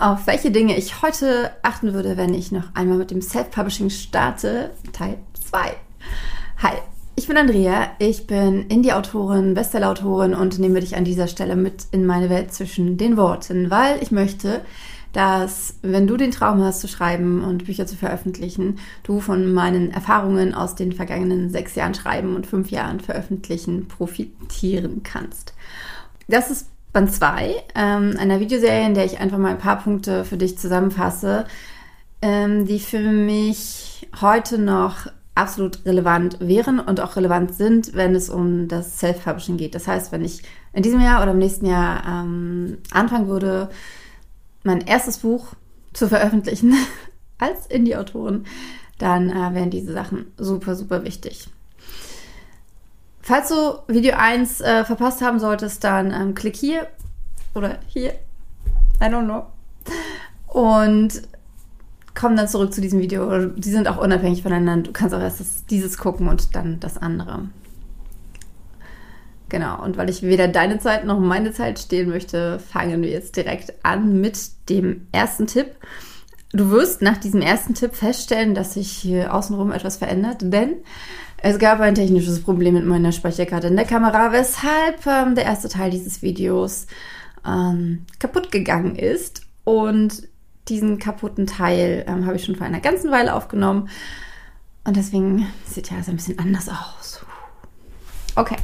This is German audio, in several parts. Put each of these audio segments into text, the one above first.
auf welche Dinge ich heute achten würde, wenn ich noch einmal mit dem Self-Publishing starte, Teil 2. Hi, ich bin Andrea, ich bin Indie-Autorin, Bestseller-Autorin und nehme dich an dieser Stelle mit in meine Welt zwischen den Worten, weil ich möchte, dass wenn du den Traum hast zu schreiben und Bücher zu veröffentlichen, du von meinen Erfahrungen aus den vergangenen sechs Jahren Schreiben und fünf Jahren Veröffentlichen profitieren kannst. Das ist Band 2 ähm, einer Videoserie, in der ich einfach mal ein paar Punkte für dich zusammenfasse, ähm, die für mich heute noch absolut relevant wären und auch relevant sind, wenn es um das Self-Publishing geht. Das heißt, wenn ich in diesem Jahr oder im nächsten Jahr ähm, anfangen würde, mein erstes Buch zu veröffentlichen als Indie-Autorin, dann äh, wären diese Sachen super, super wichtig. Falls du Video 1 äh, verpasst haben solltest, dann ähm, klick hier oder hier. I don't know. Und komm dann zurück zu diesem Video. Die sind auch unabhängig voneinander. Du kannst auch erst das, dieses gucken und dann das andere. Genau, und weil ich weder deine Zeit noch meine Zeit stehen möchte, fangen wir jetzt direkt an mit dem ersten Tipp. Du wirst nach diesem ersten Tipp feststellen, dass sich hier außenrum etwas verändert, denn es gab ein technisches Problem mit meiner Speicherkarte in der Kamera, weshalb ähm, der erste Teil dieses Videos ähm, kaputt gegangen ist. Und diesen kaputten Teil ähm, habe ich schon vor einer ganzen Weile aufgenommen. Und deswegen sieht ja alles ein bisschen anders aus. Okay.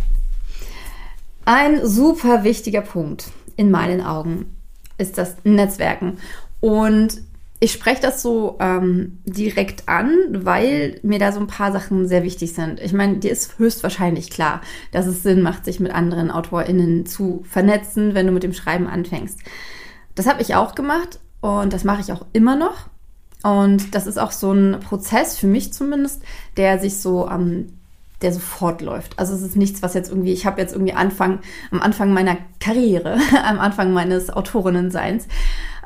Ein super wichtiger Punkt in meinen Augen ist das Netzwerken. Und ich spreche das so ähm, direkt an, weil mir da so ein paar Sachen sehr wichtig sind. Ich meine, dir ist höchstwahrscheinlich klar, dass es Sinn macht, sich mit anderen AutorInnen zu vernetzen, wenn du mit dem Schreiben anfängst. Das habe ich auch gemacht und das mache ich auch immer noch. Und das ist auch so ein Prozess, für mich zumindest, der sich so ähm, der sofort läuft. Also es ist nichts, was jetzt irgendwie, ich habe jetzt irgendwie Anfang, am Anfang meiner Karriere, am Anfang meines Autorinnenseins,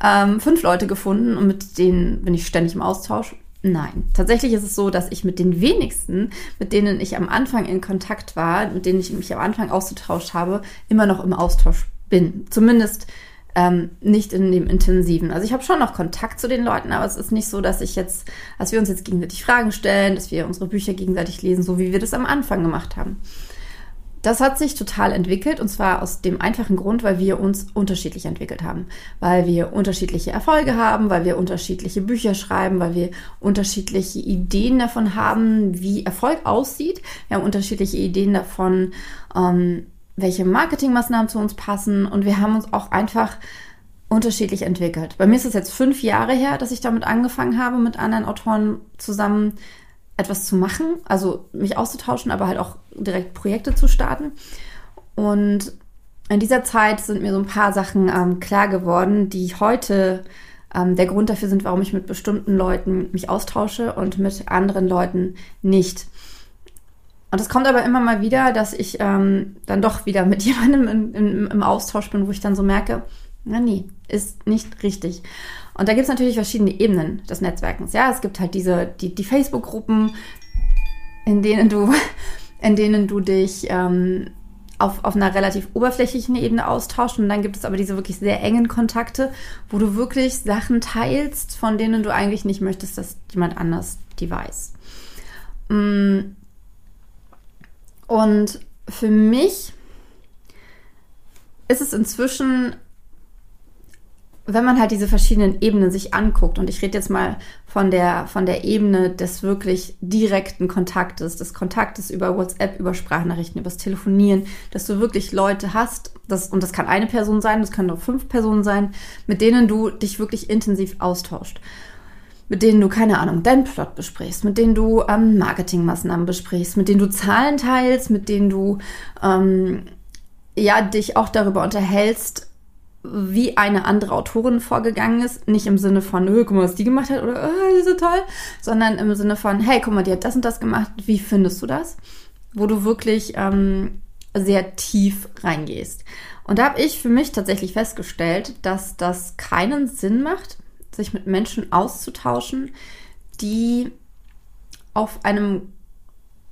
ähm, fünf Leute gefunden und mit denen bin ich ständig im Austausch. Nein, tatsächlich ist es so, dass ich mit den wenigsten, mit denen ich am Anfang in Kontakt war, mit denen ich mich am Anfang ausgetauscht habe, immer noch im Austausch bin. Zumindest ähm, nicht in dem intensiven. Also ich habe schon noch Kontakt zu den Leuten, aber es ist nicht so, dass ich jetzt, dass wir uns jetzt gegenseitig Fragen stellen, dass wir unsere Bücher gegenseitig lesen, so wie wir das am Anfang gemacht haben. Das hat sich total entwickelt und zwar aus dem einfachen Grund, weil wir uns unterschiedlich entwickelt haben, weil wir unterschiedliche Erfolge haben, weil wir unterschiedliche Bücher schreiben, weil wir unterschiedliche Ideen davon haben, wie Erfolg aussieht. Wir haben unterschiedliche Ideen davon, ähm, welche Marketingmaßnahmen zu uns passen und wir haben uns auch einfach unterschiedlich entwickelt. Bei mir ist es jetzt fünf Jahre her, dass ich damit angefangen habe, mit anderen Autoren zusammen etwas zu machen, also mich auszutauschen, aber halt auch direkt Projekte zu starten. Und in dieser Zeit sind mir so ein paar Sachen ähm, klar geworden, die heute ähm, der Grund dafür sind, warum ich mit bestimmten Leuten mich austausche und mit anderen Leuten nicht. Und es kommt aber immer mal wieder, dass ich ähm, dann doch wieder mit jemandem in, in, im Austausch bin, wo ich dann so merke, na nee, ist nicht richtig. Und da gibt es natürlich verschiedene Ebenen des Netzwerkens. Ja, es gibt halt diese, die, die Facebook-Gruppen, in denen du, in denen du dich ähm, auf, auf einer relativ oberflächlichen Ebene austauschst. Und dann gibt es aber diese wirklich sehr engen Kontakte, wo du wirklich Sachen teilst, von denen du eigentlich nicht möchtest, dass jemand anders die weiß. Mm und für mich ist es inzwischen, wenn man halt diese verschiedenen Ebenen sich anguckt, und ich rede jetzt mal von der, von der Ebene des wirklich direkten Kontaktes, des Kontaktes über WhatsApp, über Sprachnachrichten, übers Telefonieren, dass du wirklich Leute hast, das, und das kann eine Person sein, das können auch fünf Personen sein, mit denen du dich wirklich intensiv austauscht mit denen du, keine Ahnung, deinen Plot besprichst, mit denen du ähm, Marketingmaßnahmen besprichst, mit denen du Zahlen teilst, mit denen du ähm, ja dich auch darüber unterhältst, wie eine andere Autorin vorgegangen ist. Nicht im Sinne von, oh, guck mal, was die gemacht hat oder oh, die ist so toll, sondern im Sinne von, hey, guck mal, die hat das und das gemacht, wie findest du das? Wo du wirklich ähm, sehr tief reingehst. Und da habe ich für mich tatsächlich festgestellt, dass das keinen Sinn macht, sich mit Menschen auszutauschen, die auf einem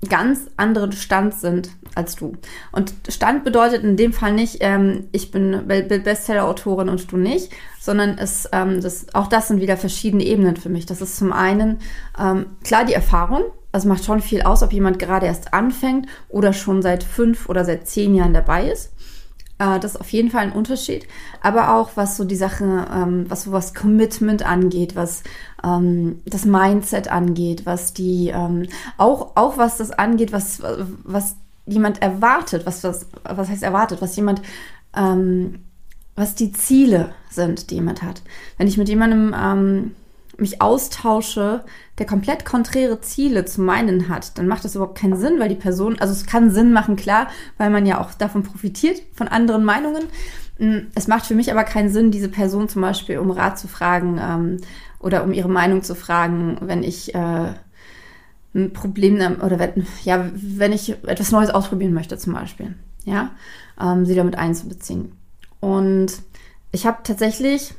ganz anderen Stand sind als du. Und Stand bedeutet in dem Fall nicht, ähm, ich bin Bestseller-Autorin und du nicht, sondern es, ähm, das, auch das sind wieder verschiedene Ebenen für mich. Das ist zum einen ähm, klar die Erfahrung. Das macht schon viel aus, ob jemand gerade erst anfängt oder schon seit fünf oder seit zehn Jahren dabei ist. Äh, das ist auf jeden Fall ein Unterschied. Aber auch was so die Sache, ähm, was so was Commitment angeht, was ähm, das Mindset angeht, was die, ähm, auch, auch was das angeht, was, was jemand erwartet, was, was, was heißt erwartet, was jemand, ähm, was die Ziele sind, die jemand hat. Wenn ich mit jemandem ähm, mich austausche, der komplett konträre Ziele zu meinen hat, dann macht das überhaupt keinen Sinn, weil die Person, also es kann Sinn machen, klar, weil man ja auch davon profitiert, von anderen Meinungen. Mm, es macht für mich aber keinen Sinn, diese Person zum Beispiel um Rat zu fragen ähm, oder um ihre Meinung zu fragen, wenn ich äh, ein Problem oder wenn, ja, wenn ich etwas Neues ausprobieren möchte zum Beispiel, ja, ähm, sie damit einzubeziehen. Und ich habe tatsächlich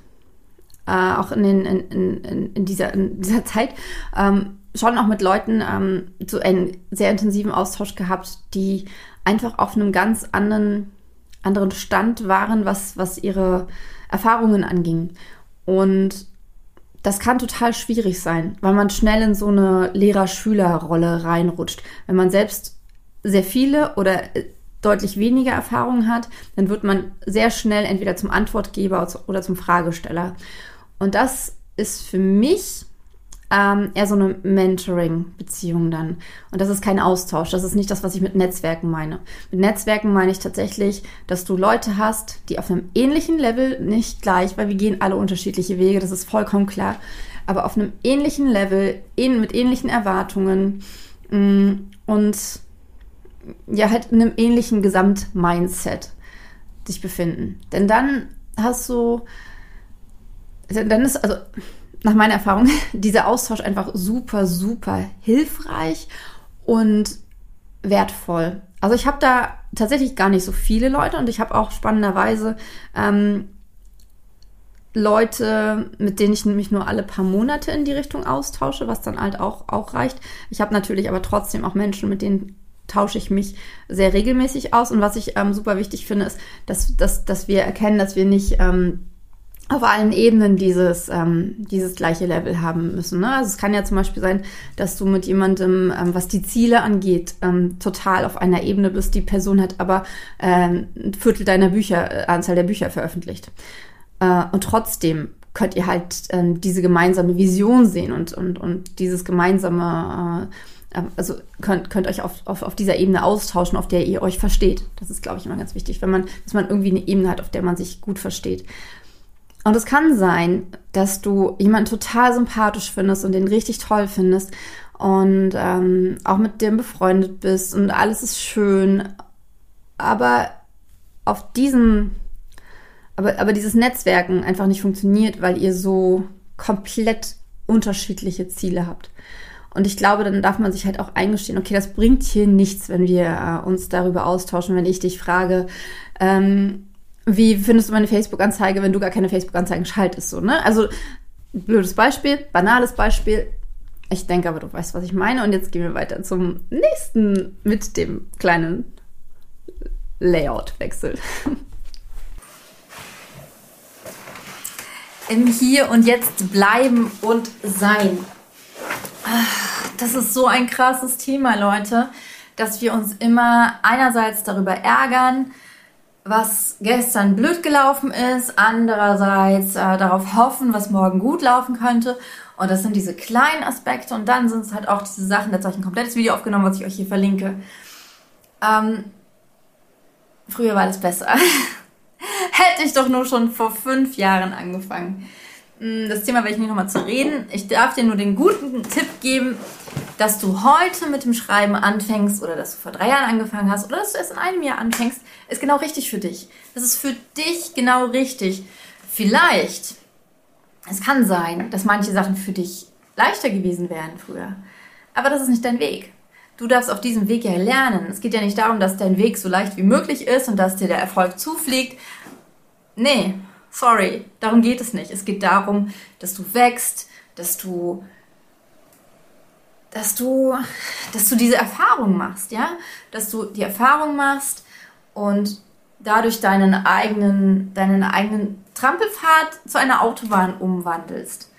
äh, auch in, den, in, in, in, dieser, in dieser Zeit ähm, schon auch mit Leuten ähm, so einen sehr intensiven Austausch gehabt, die einfach auf einem ganz anderen, anderen Stand waren, was, was ihre Erfahrungen anging. Und das kann total schwierig sein, weil man schnell in so eine Lehrer-Schüler-Rolle reinrutscht. Wenn man selbst sehr viele oder äh, deutlich weniger Erfahrungen hat, dann wird man sehr schnell entweder zum Antwortgeber oder zum Fragesteller. Und das ist für mich ähm, eher so eine Mentoring-Beziehung dann. Und das ist kein Austausch. Das ist nicht das, was ich mit Netzwerken meine. Mit Netzwerken meine ich tatsächlich, dass du Leute hast, die auf einem ähnlichen Level, nicht gleich, weil wir gehen alle unterschiedliche Wege, das ist vollkommen klar, aber auf einem ähnlichen Level, mit ähnlichen Erwartungen mm, und ja, halt in einem ähnlichen Gesamtmindset sich befinden. Denn dann hast du dann ist also nach meiner Erfahrung dieser Austausch einfach super, super hilfreich und wertvoll. Also ich habe da tatsächlich gar nicht so viele Leute und ich habe auch spannenderweise ähm, Leute, mit denen ich mich nur alle paar Monate in die Richtung austausche, was dann halt auch, auch reicht. Ich habe natürlich aber trotzdem auch Menschen, mit denen tausche ich mich sehr regelmäßig aus. Und was ich ähm, super wichtig finde, ist, dass, dass, dass wir erkennen, dass wir nicht ähm, auf allen Ebenen dieses, ähm, dieses gleiche Level haben müssen. Ne? Also es kann ja zum Beispiel sein, dass du mit jemandem, ähm, was die Ziele angeht, ähm, total auf einer Ebene bist. Die Person hat aber ähm, ein Viertel deiner Bücher, äh, Anzahl der Bücher veröffentlicht. Äh, und trotzdem könnt ihr halt ähm, diese gemeinsame Vision sehen und, und, und dieses gemeinsame, äh, also könnt, könnt euch auf, auf, auf dieser Ebene austauschen, auf der ihr euch versteht. Das ist, glaube ich, immer ganz wichtig, wenn man, dass man irgendwie eine Ebene hat, auf der man sich gut versteht. Und es kann sein, dass du jemanden total sympathisch findest und den richtig toll findest und ähm, auch mit dem befreundet bist und alles ist schön. Aber auf diesem, aber, aber dieses Netzwerken einfach nicht funktioniert, weil ihr so komplett unterschiedliche Ziele habt. Und ich glaube, dann darf man sich halt auch eingestehen, okay, das bringt hier nichts, wenn wir äh, uns darüber austauschen, wenn ich dich frage, ähm, wie findest du meine Facebook-Anzeige, wenn du gar keine Facebook-Anzeigen schaltest? So, ne? Also, blödes Beispiel, banales Beispiel. Ich denke aber, du weißt, was ich meine. Und jetzt gehen wir weiter zum nächsten mit dem kleinen Layout-Wechsel. Im Hier und Jetzt bleiben und sein. Ah, das ist so ein krasses Thema, Leute, dass wir uns immer einerseits darüber ärgern, was gestern blöd gelaufen ist, andererseits äh, darauf hoffen, was morgen gut laufen könnte. Und das sind diese kleinen Aspekte und dann sind es halt auch diese Sachen, dazu habe ich ein komplettes Video aufgenommen, was ich euch hier verlinke. Ähm, früher war das besser. Hätte ich doch nur schon vor fünf Jahren angefangen. Hm, das Thema werde ich nicht nochmal zu reden. Ich darf dir nur den guten Tipp geben, dass du heute mit dem Schreiben anfängst oder dass du vor drei Jahren angefangen hast oder dass du erst in einem Jahr anfängst, ist genau richtig für dich. Das ist für dich genau richtig. Vielleicht, es kann sein, dass manche Sachen für dich leichter gewesen wären früher, aber das ist nicht dein Weg. Du darfst auf diesem Weg ja lernen. Es geht ja nicht darum, dass dein Weg so leicht wie möglich ist und dass dir der Erfolg zufliegt. Nee, sorry, darum geht es nicht. Es geht darum, dass du wächst, dass du dass du, dass du diese Erfahrung machst, ja, dass du die Erfahrung machst und dadurch deinen eigenen, deinen eigenen Trampelpfad zu einer Autobahn umwandelst.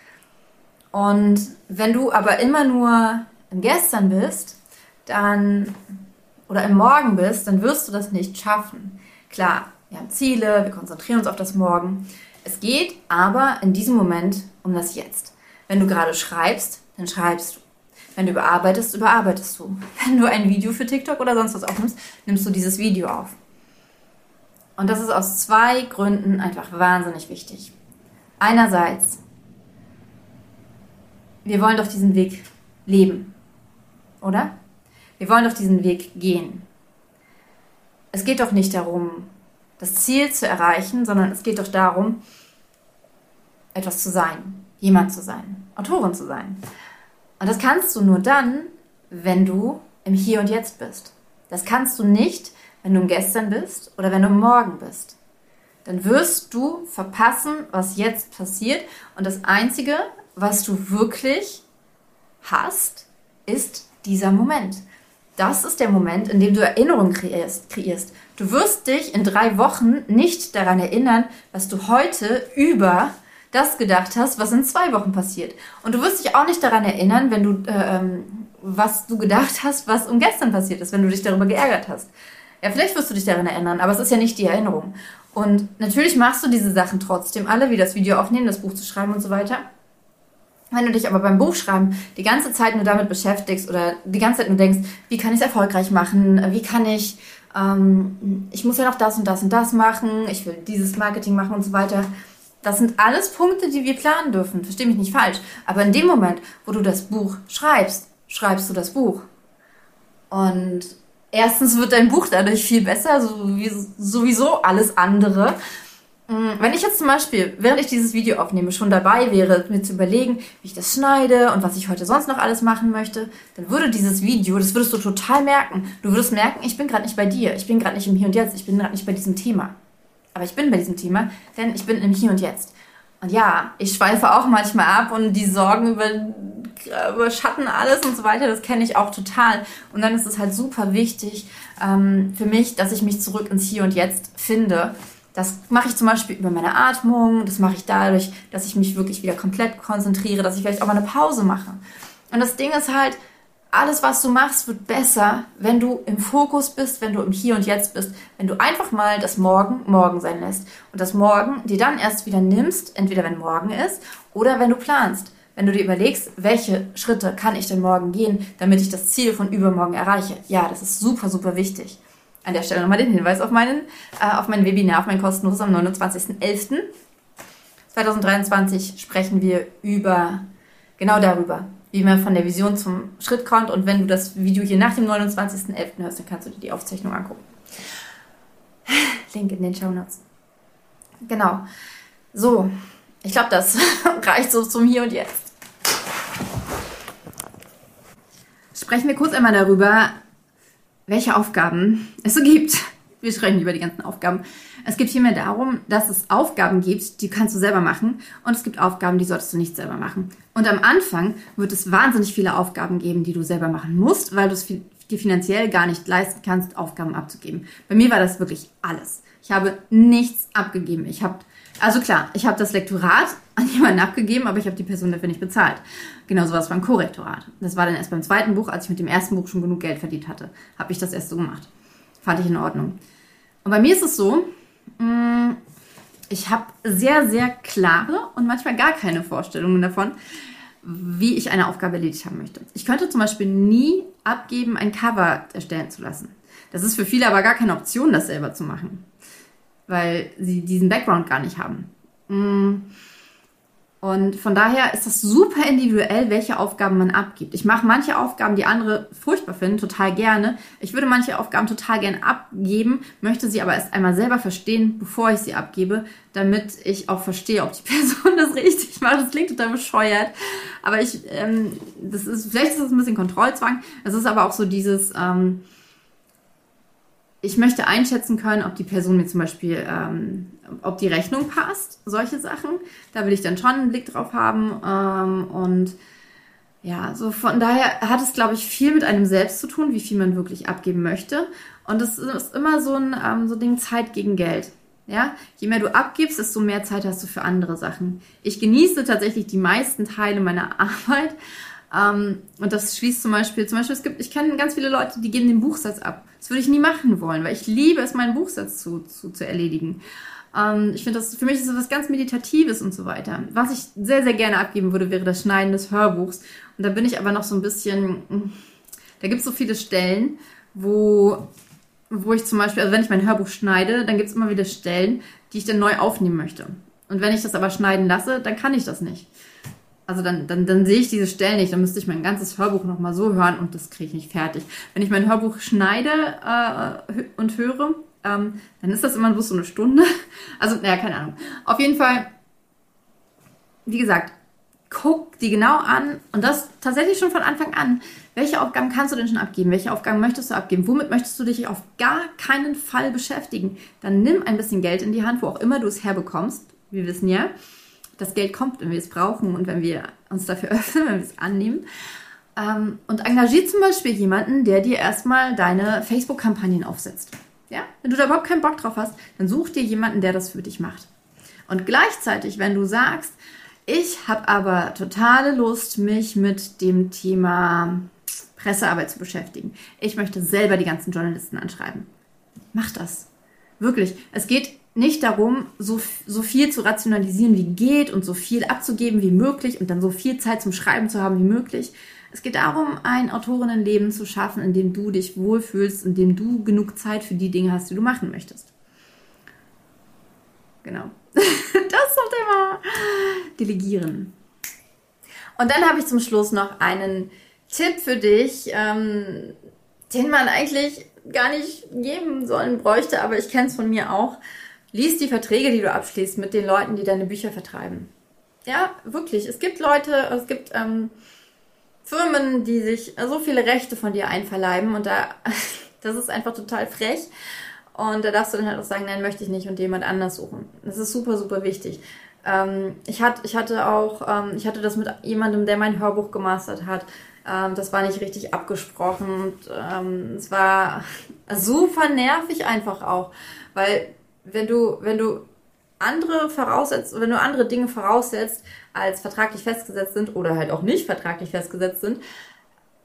Und wenn du aber immer nur im Gestern bist, dann oder im Morgen bist, dann wirst du das nicht schaffen. Klar, wir haben Ziele, wir konzentrieren uns auf das Morgen. Es geht aber in diesem Moment um das Jetzt. Wenn du gerade schreibst, dann schreibst du. Wenn du überarbeitest, überarbeitest du. Wenn du ein Video für TikTok oder sonst was aufnimmst, nimmst du dieses Video auf. Und das ist aus zwei Gründen einfach wahnsinnig wichtig. Einerseits, wir wollen doch diesen Weg leben, oder? Wir wollen doch diesen Weg gehen. Es geht doch nicht darum, das Ziel zu erreichen, sondern es geht doch darum, etwas zu sein, jemand zu sein, Autorin zu sein. Und das kannst du nur dann, wenn du im Hier und Jetzt bist. Das kannst du nicht, wenn du im Gestern bist oder wenn du im Morgen bist. Dann wirst du verpassen, was jetzt passiert. Und das Einzige, was du wirklich hast, ist dieser Moment. Das ist der Moment, in dem du Erinnerungen kreierst, kreierst. Du wirst dich in drei Wochen nicht daran erinnern, was du heute über das gedacht hast, was in zwei Wochen passiert. Und du wirst dich auch nicht daran erinnern, wenn du, äh, ähm, was du gedacht hast, was um gestern passiert ist, wenn du dich darüber geärgert hast. Ja, vielleicht wirst du dich daran erinnern, aber es ist ja nicht die Erinnerung. Und natürlich machst du diese Sachen trotzdem alle, wie das Video aufnehmen, das Buch zu schreiben und so weiter. Wenn du dich aber beim Buchschreiben die ganze Zeit nur damit beschäftigst oder die ganze Zeit nur denkst, wie kann ich es erfolgreich machen, wie kann ich, ähm, ich muss ja noch das und das und das machen, ich will dieses Marketing machen und so weiter. Das sind alles Punkte, die wir planen dürfen. Versteh mich nicht falsch. Aber in dem Moment, wo du das Buch schreibst, schreibst du das Buch. Und erstens wird dein Buch dadurch viel besser, so wie sowieso alles andere. Mm, wenn ich jetzt zum Beispiel, während ich dieses Video aufnehme, schon dabei wäre, mir zu überlegen, wie ich das schneide und was ich heute sonst noch alles machen möchte, dann würde dieses Video, das würdest du total merken. Du würdest merken, ich bin gerade nicht bei dir, ich bin gerade nicht im Hier und Jetzt, ich bin gerade nicht bei diesem Thema. Aber ich bin bei diesem Thema, denn ich bin im Hier und Jetzt. Und ja, ich schweife auch manchmal ab und die Sorgen über, überschatten alles und so weiter, das kenne ich auch total. Und dann ist es halt super wichtig ähm, für mich, dass ich mich zurück ins Hier und Jetzt finde das mache ich zum Beispiel über meine Atmung, das mache ich dadurch, dass ich mich wirklich wieder komplett konzentriere, dass ich vielleicht auch mal eine Pause mache. Und das Ding ist halt, alles, was du machst, wird besser, wenn du im Fokus bist, wenn du im Hier und Jetzt bist, wenn du einfach mal das Morgen morgen sein lässt und das Morgen dir dann erst wieder nimmst, entweder wenn morgen ist oder wenn du planst. Wenn du dir überlegst, welche Schritte kann ich denn morgen gehen, damit ich das Ziel von übermorgen erreiche. Ja, das ist super, super wichtig. An der Stelle nochmal den Hinweis auf, meinen, äh, auf mein Webinar, auf mein kostenloses am 29.11.2023 sprechen wir über, genau darüber, wie man von der Vision zum Schritt kommt. Und wenn du das Video hier nach dem 29.11. hörst, dann kannst du dir die Aufzeichnung angucken. Link in den Show Notes. Genau. So, ich glaube, das reicht so zum Hier und Jetzt. Sprechen wir kurz einmal darüber, welche Aufgaben es so gibt. Wir sprechen über die ganzen Aufgaben. Es geht vielmehr darum, dass es Aufgaben gibt, die kannst du selber machen und es gibt Aufgaben, die solltest du nicht selber machen. Und am Anfang wird es wahnsinnig viele Aufgaben geben, die du selber machen musst, weil du es dir finanziell gar nicht leisten kannst, Aufgaben abzugeben. Bei mir war das wirklich alles. Ich habe nichts abgegeben. Ich habe also klar, ich habe das Lektorat an jemanden abgegeben, aber ich habe die Person dafür nicht bezahlt. Genauso was beim Korrektorat. Das war dann erst beim zweiten Buch, als ich mit dem ersten Buch schon genug Geld verdient hatte, habe ich das erst so gemacht. Fand ich in Ordnung. Und bei mir ist es so, mm, ich habe sehr, sehr klare und manchmal gar keine Vorstellungen davon, wie ich eine Aufgabe erledigt haben möchte. Ich könnte zum Beispiel nie abgeben, ein Cover erstellen zu lassen. Das ist für viele aber gar keine Option, das selber zu machen weil sie diesen Background gar nicht haben. Und von daher ist das super individuell, welche Aufgaben man abgibt. Ich mache manche Aufgaben, die andere furchtbar finden, total gerne. Ich würde manche Aufgaben total gerne abgeben, möchte sie aber erst einmal selber verstehen, bevor ich sie abgebe, damit ich auch verstehe, ob die Person das richtig macht. Das klingt total bescheuert. Aber ich, ähm, das ist, vielleicht ist das ein bisschen Kontrollzwang. Es ist aber auch so dieses, ähm, ich möchte einschätzen können, ob die Person mir zum Beispiel, ähm, ob die Rechnung passt, solche Sachen. Da will ich dann schon einen Blick drauf haben. Ähm, und ja, so von daher hat es, glaube ich, viel mit einem selbst zu tun, wie viel man wirklich abgeben möchte. Und es ist immer so ein ähm, so Ding Zeit gegen Geld. Ja, je mehr du abgibst, desto mehr Zeit hast du für andere Sachen. Ich genieße tatsächlich die meisten Teile meiner Arbeit. Ähm, und das schließt zum Beispiel, zum Beispiel, es gibt, ich kenne ganz viele Leute, die geben den Buchsatz ab. Das würde ich nie machen wollen, weil ich liebe es, meinen Buchsatz zu, zu, zu erledigen. Ähm, ich finde das, für mich ist das was ganz Meditatives und so weiter. Was ich sehr, sehr gerne abgeben würde, wäre das Schneiden des Hörbuchs. Und da bin ich aber noch so ein bisschen, da gibt es so viele Stellen, wo, wo ich zum Beispiel, also wenn ich mein Hörbuch schneide, dann gibt es immer wieder Stellen, die ich dann neu aufnehmen möchte. Und wenn ich das aber schneiden lasse, dann kann ich das nicht. Also dann, dann, dann sehe ich diese Stellen nicht, dann müsste ich mein ganzes Hörbuch nochmal so hören und das kriege ich nicht fertig. Wenn ich mein Hörbuch schneide äh, und höre, ähm, dann ist das immer bloß so eine Stunde. Also, naja, keine Ahnung. Auf jeden Fall, wie gesagt, guck die genau an und das tatsächlich schon von Anfang an. Welche Aufgaben kannst du denn schon abgeben? Welche Aufgaben möchtest du abgeben? Womit möchtest du dich auf gar keinen Fall beschäftigen? Dann nimm ein bisschen Geld in die Hand, wo auch immer du es herbekommst. Wir wissen ja, das Geld kommt, wenn wir es brauchen und wenn wir uns dafür öffnen, wenn wir es annehmen. Ähm, und engagier zum Beispiel jemanden, der dir erstmal deine Facebook-Kampagnen aufsetzt. Ja? Wenn du da überhaupt keinen Bock drauf hast, dann such dir jemanden, der das für dich macht. Und gleichzeitig, wenn du sagst, ich habe aber totale Lust, mich mit dem Thema Pressearbeit zu beschäftigen. Ich möchte selber die ganzen Journalisten anschreiben. Mach das. Wirklich. Es geht nicht darum, so, so viel zu rationalisieren, wie geht und so viel abzugeben wie möglich und dann so viel Zeit zum Schreiben zu haben wie möglich, es geht darum, ein Autorinnenleben zu schaffen, in dem du dich wohlfühlst, in dem du genug Zeit für die Dinge hast, die du machen möchtest. Genau. das zum Thema Delegieren. Und dann habe ich zum Schluss noch einen Tipp für dich, ähm, den man eigentlich gar nicht geben sollen bräuchte, aber ich kenne es von mir auch. Lies die Verträge, die du abschließt mit den Leuten, die deine Bücher vertreiben. Ja, wirklich. Es gibt Leute, es gibt ähm, Firmen, die sich so viele Rechte von dir einverleiben und da, das ist einfach total frech. Und da darfst du dann halt auch sagen, nein, möchte ich nicht und jemand anders suchen. Das ist super, super wichtig. Ähm, ich, hatte, ich hatte auch, ähm, ich hatte das mit jemandem, der mein Hörbuch gemastert hat. Ähm, das war nicht richtig abgesprochen. Und, ähm, es war super nervig einfach auch. Weil wenn du, wenn du andere voraussetzt, wenn du andere Dinge voraussetzt, als vertraglich festgesetzt sind oder halt auch nicht vertraglich festgesetzt sind,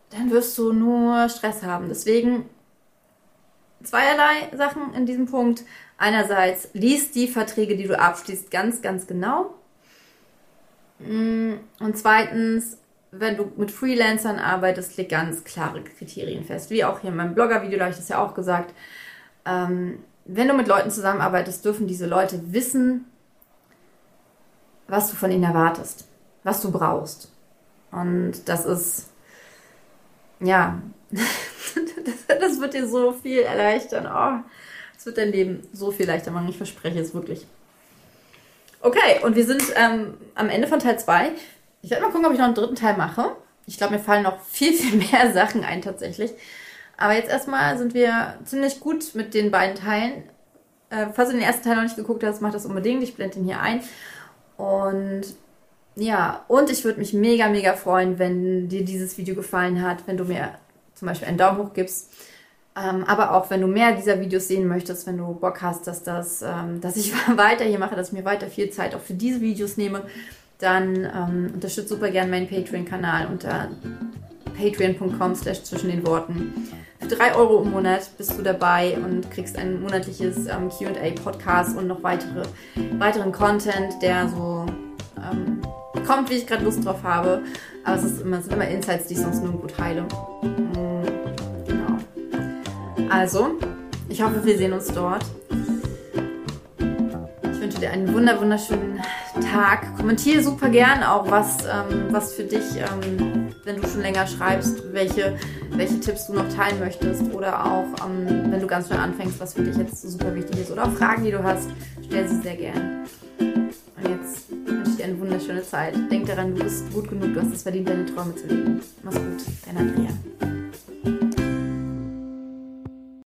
dann wirst du nur Stress haben. Deswegen zweierlei Sachen in diesem Punkt. Einerseits liest die Verträge, die du abschließt, ganz, ganz genau. Mm, und zweitens, wenn du mit Freelancern arbeitest, leg ganz klare Kriterien fest. Wie auch hier in meinem Blogger-Video, da habe ich das ja auch gesagt. Ähm, wenn du mit Leuten zusammenarbeitest, dürfen diese Leute wissen, was du von ihnen erwartest, was du brauchst. Und das ist, ja, das wird dir so viel erleichtern. Oh, das wird dein Leben so viel leichter machen. Ich verspreche es wirklich. Okay, und wir sind ähm, am Ende von Teil 2. Ich werde mal gucken, ob ich noch einen dritten Teil mache. Ich glaube, mir fallen noch viel, viel mehr Sachen ein tatsächlich. Aber jetzt erstmal sind wir ziemlich gut mit den beiden Teilen. Äh, falls du den ersten Teil noch nicht geguckt hast, mach das unbedingt. Ich blende ihn hier ein. Und ja, und ich würde mich mega, mega freuen, wenn dir dieses Video gefallen hat, wenn du mir zum Beispiel einen Daumen hoch gibst. Ähm, aber auch wenn du mehr dieser Videos sehen möchtest, wenn du Bock hast, dass, das, ähm, dass ich weiter hier mache, dass ich mir weiter viel Zeit auch für diese Videos nehme, dann ähm, unterstütze super gerne meinen Patreon-Kanal unter patreon.com slash zwischen den Worten. Für 3 Euro im Monat bist du dabei und kriegst ein monatliches ähm, QA-Podcast und noch weitere, weiteren Content, der so ähm, kommt, wie ich gerade Lust drauf habe. Aber es, ist immer, es sind immer Insights, die ich sonst nirgendwo teile. Mhm, genau. Also, ich hoffe, wir sehen uns dort. Ich wünsche dir einen wunder wunderschönen Tag. Kommentiere super gern auch, was, ähm, was für dich, ähm, wenn du schon länger schreibst, welche, welche Tipps du noch teilen möchtest oder auch, ähm, wenn du ganz neu anfängst, was für dich jetzt super wichtig ist oder auch Fragen, die du hast, stell sie sehr gern. Und jetzt wünsche ich dir eine wunderschöne Zeit. Denk daran, du bist gut genug, du hast es verdient, deine Träume zu leben. Mach's gut, dein Andrea.